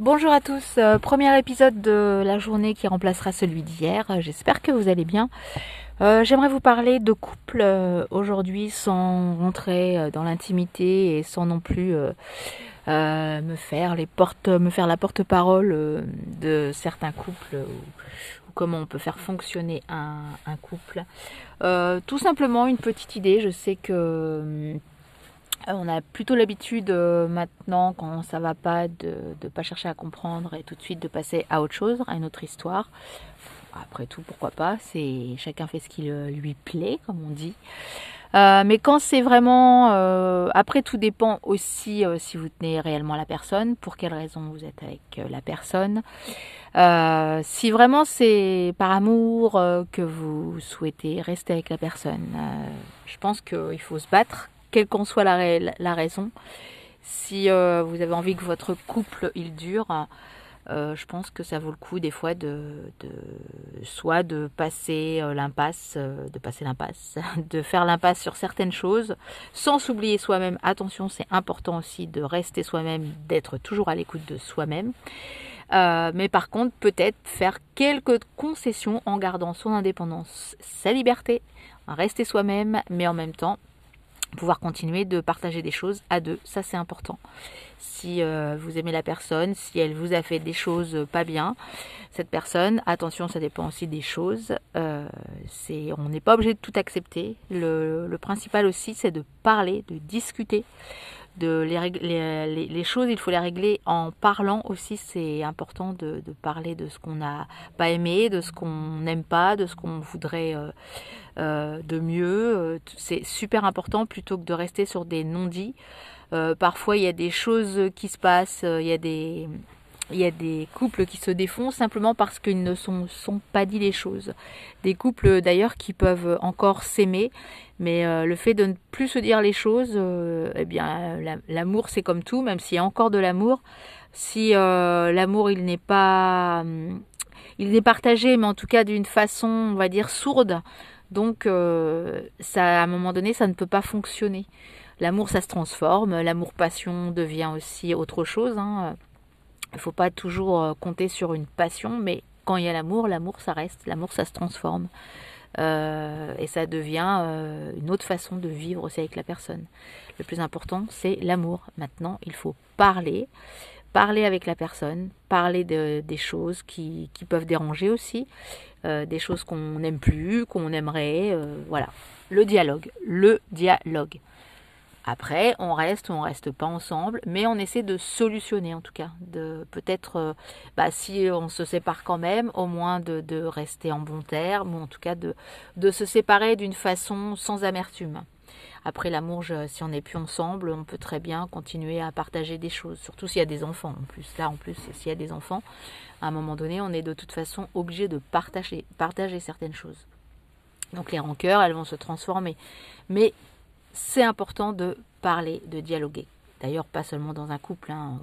Bonjour à tous, euh, premier épisode de la journée qui remplacera celui d'hier. Euh, J'espère que vous allez bien. Euh, J'aimerais vous parler de couple aujourd'hui sans rentrer dans l'intimité et sans non plus me faire les portes, me faire la porte-parole de certains couples ou, comment on peut faire fonctionner un, couple. Tout simplement une petite idée. Je sais que euh, on a plutôt l'habitude euh, maintenant, quand ça va pas, de ne pas chercher à comprendre et tout de suite de passer à autre chose, à une autre histoire. Après tout, pourquoi pas? C'est chacun fait ce qui lui plaît, comme on dit. Euh, mais quand c'est vraiment, euh, après tout dépend aussi euh, si vous tenez réellement la personne, pour quelle raison vous êtes avec euh, la personne. Euh, si vraiment c'est par amour euh, que vous souhaitez rester avec la personne, euh, je pense qu'il faut se battre, quelle qu'en soit la, raison. Si euh, vous avez envie que votre couple il dure, euh, je pense que ça vaut le coup des fois de, de soit de passer euh, l'impasse, de passer l'impasse, de faire l'impasse sur certaines choses, sans s'oublier soi-même. Attention, c'est important aussi de rester soi-même, d'être toujours à l'écoute de soi-même. Mais par contre, peut-être faire quelques concessions en gardant son indépendance, sa liberté, rester soi-même, mais en même temps pouvoir continuer de partager des choses à deux. Ça, c'est important. Si euh, vous aimez la personne, si elle vous a fait des choses pas bien, cette personne, attention, ça dépend aussi des choses. Euh, c'est, on n'est pas obligé de tout accepter. Le, le principal aussi, c'est de parler, de discuter. De les, les, choses, il faut les régler en parlant aussi. C'est important de, parler de ce qu'on n'a pas aimé, de ce qu'on n'aime pas, de ce qu'on voudrait euh, euh, de mieux. Euh, C'est super important plutôt que de rester sur des non-dits. Parfois, il y a des choses qui se passent, il y a des, il y a des couples qui se défont simplement parce qu'ils ne sont, sont pas dit les choses. Des couples d'ailleurs qui peuvent encore s'aimer, mais euh, le fait de ne plus se dire les choses, euh, eh bien, la- l'amour c'est comme tout, même s'il y a encore de l'amour, si euh, l'amour il n'est pas, hum, il est partagé, mais en tout cas d'une façon, on va dire sourde, donc ça, à un moment donné, ça ne peut pas fonctionner. L'amour, ça se transforme. L'amour-passion devient aussi autre chose. hein. Il ne faut pas toujours euh, compter sur une passion, mais quand il y a l'amour, l'amour, ça reste. L'amour, ça se transforme. Euh, et ça devient euh, une autre façon de vivre aussi avec la personne. Le plus important, c'est l'amour. Maintenant, il faut parler, parler avec la personne, parler de- des choses qui, qui peuvent déranger aussi, des choses qu'on n'aime plus, qu'on aimerait. voilà. Le dialogue. Le dialogue. Après, on reste ou on reste pas ensemble, mais on essaie de solutionner en tout cas, de peut-être, euh, bah, si on se sépare quand même, au moins de, de rester en bon terme, ou en tout cas de, de se séparer d'une façon sans amertume. Après l'amour, si on n'est plus ensemble, on peut très bien continuer à partager des choses, surtout s'il y a des enfants en plus. Là, en plus, s'il y a des enfants, à un moment donné, on est de toute façon obligé de partager, partager certaines choses. Donc les rancœurs, elles vont se transformer. Mais c'est important de parler, de dialoguer. D'ailleurs, pas seulement dans un couple, hein,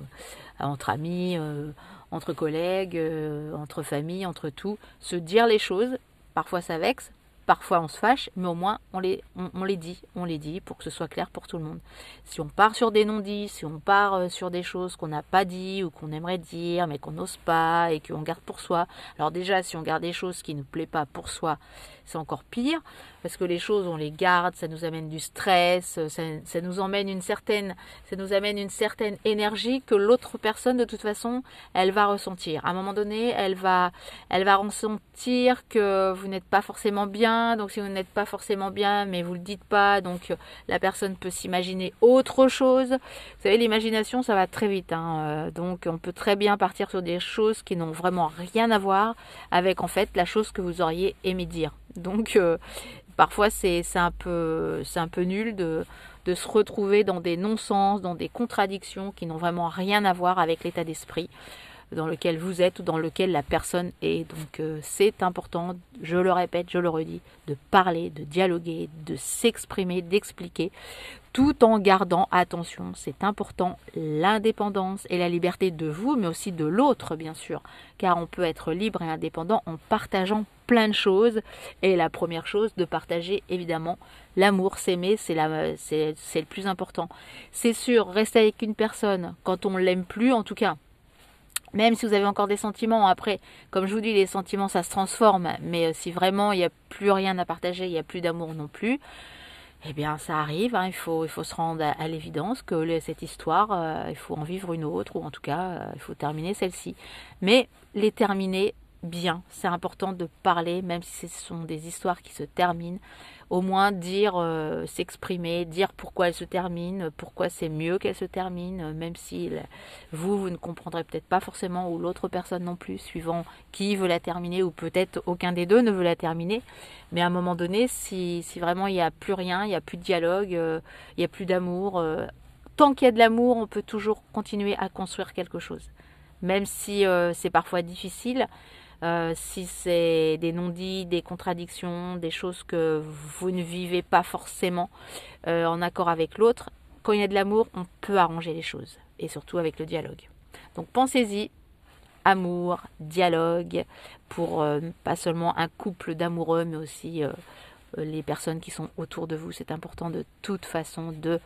euh, entre amis, euh, entre collègues, euh, entre familles, entre tout. Se dire les choses, parfois ça vexe, parfois on se fâche, mais au moins on les, on, les dit, on les dit pour que ce soit clair pour tout le monde. Si on part sur des non-dits, si on part euh, sur des choses qu'on n'a pas dit ou qu'on aimerait dire, mais qu'on n'ose pas et qu'on garde pour soi, alors déjà, si on garde des choses qui ne nous plaisent pas pour soi, c'est encore pire, parce que les choses, on les garde, ça nous amène du stress, ça, ça nous emmène une certaine, ça nous amène une certaine énergie que l'autre personne, de toute façon, elle va ressentir. À un moment donné, elle va, elle va ressentir que vous n'êtes pas forcément bien, donc si vous n'êtes pas forcément bien, mais vous le dites pas, donc euh, la personne peut s'imaginer autre chose. Vous savez, l'imagination, ça va très vite, hein, euh, donc on peut très bien partir sur des choses qui n'ont vraiment rien à voir avec en fait la chose que vous auriez aimé dire. Donc euh, parfois c'est un peu un peu nul de se retrouver dans des non-sens, dans des contradictions qui n'ont vraiment rien à voir avec l'état d'esprit dans lequel vous êtes ou dans lequel la personne est. Donc euh, c'est important, je le répète, je le redis, de parler, de dialoguer, de s'exprimer, d'expliquer, tout en gardant, attention, c'est important, l'indépendance et la liberté de vous, mais aussi de l'autre, bien sûr, car on peut être libre et indépendant en partageant plein de choses. Et la première chose, de partager évidemment l'amour, s'aimer, c'est c'est le plus important. C'est sûr, rester avec une personne quand on l'aime plus, en tout cas, Même si vous avez encore des sentiments, après, comme je vous dis, les sentiments, ça se transforme. Mais si vraiment il n'y a plus rien à partager, il n'y a plus d'amour non plus, eh bien, ça arrive. Hein, il, faut, il faut se rendre à, l'évidence que cette histoire, euh, il faut en vivre une autre, ou en tout cas, euh, il faut terminer celle-ci. Mais les terminer C'est important de parler, même si ce sont des histoires qui se terminent. Au moins dire, euh, s'exprimer, dire pourquoi elles se terminent, pourquoi c'est mieux qu'elles se terminent, même si vous, vous ne comprendrez peut-être pas forcément, ou l'autre personne non plus, suivant qui veut la terminer, ou peut-être aucun des deux ne veut la terminer. Mais à un moment donné, si, si vraiment il n'y a plus rien, il n'y a plus de dialogue, euh, il n'y a plus d'amour, euh, tant qu'il y a de l'amour, on peut toujours continuer à construire quelque chose. Même si c'est parfois difficile, euh, si c'est des non-dits, des contradictions, des choses que vous ne vivez pas forcément euh, en accord avec l'autre, quand il y a de l'amour, on peut arranger les choses, et surtout avec le dialogue. Donc pensez-y, amour, dialogue, pour euh, pas seulement un couple d'amoureux, mais aussi les personnes qui sont autour de vous. C'est important de toute façon de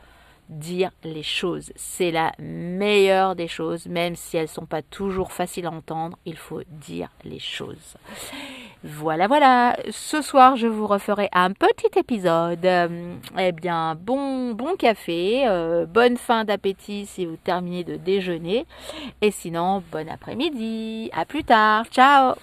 dire les choses. C'est la meilleure des choses, même si elles ne sont pas toujours faciles à entendre, il faut dire les choses. Voilà, voilà. Ce soir, je vous referai un petit épisode. Euh, eh bien, bon, bon café, euh, bonne fin d'appétit si vous terminez de déjeuner. Et sinon, bon après-midi. À plus tard. Ciao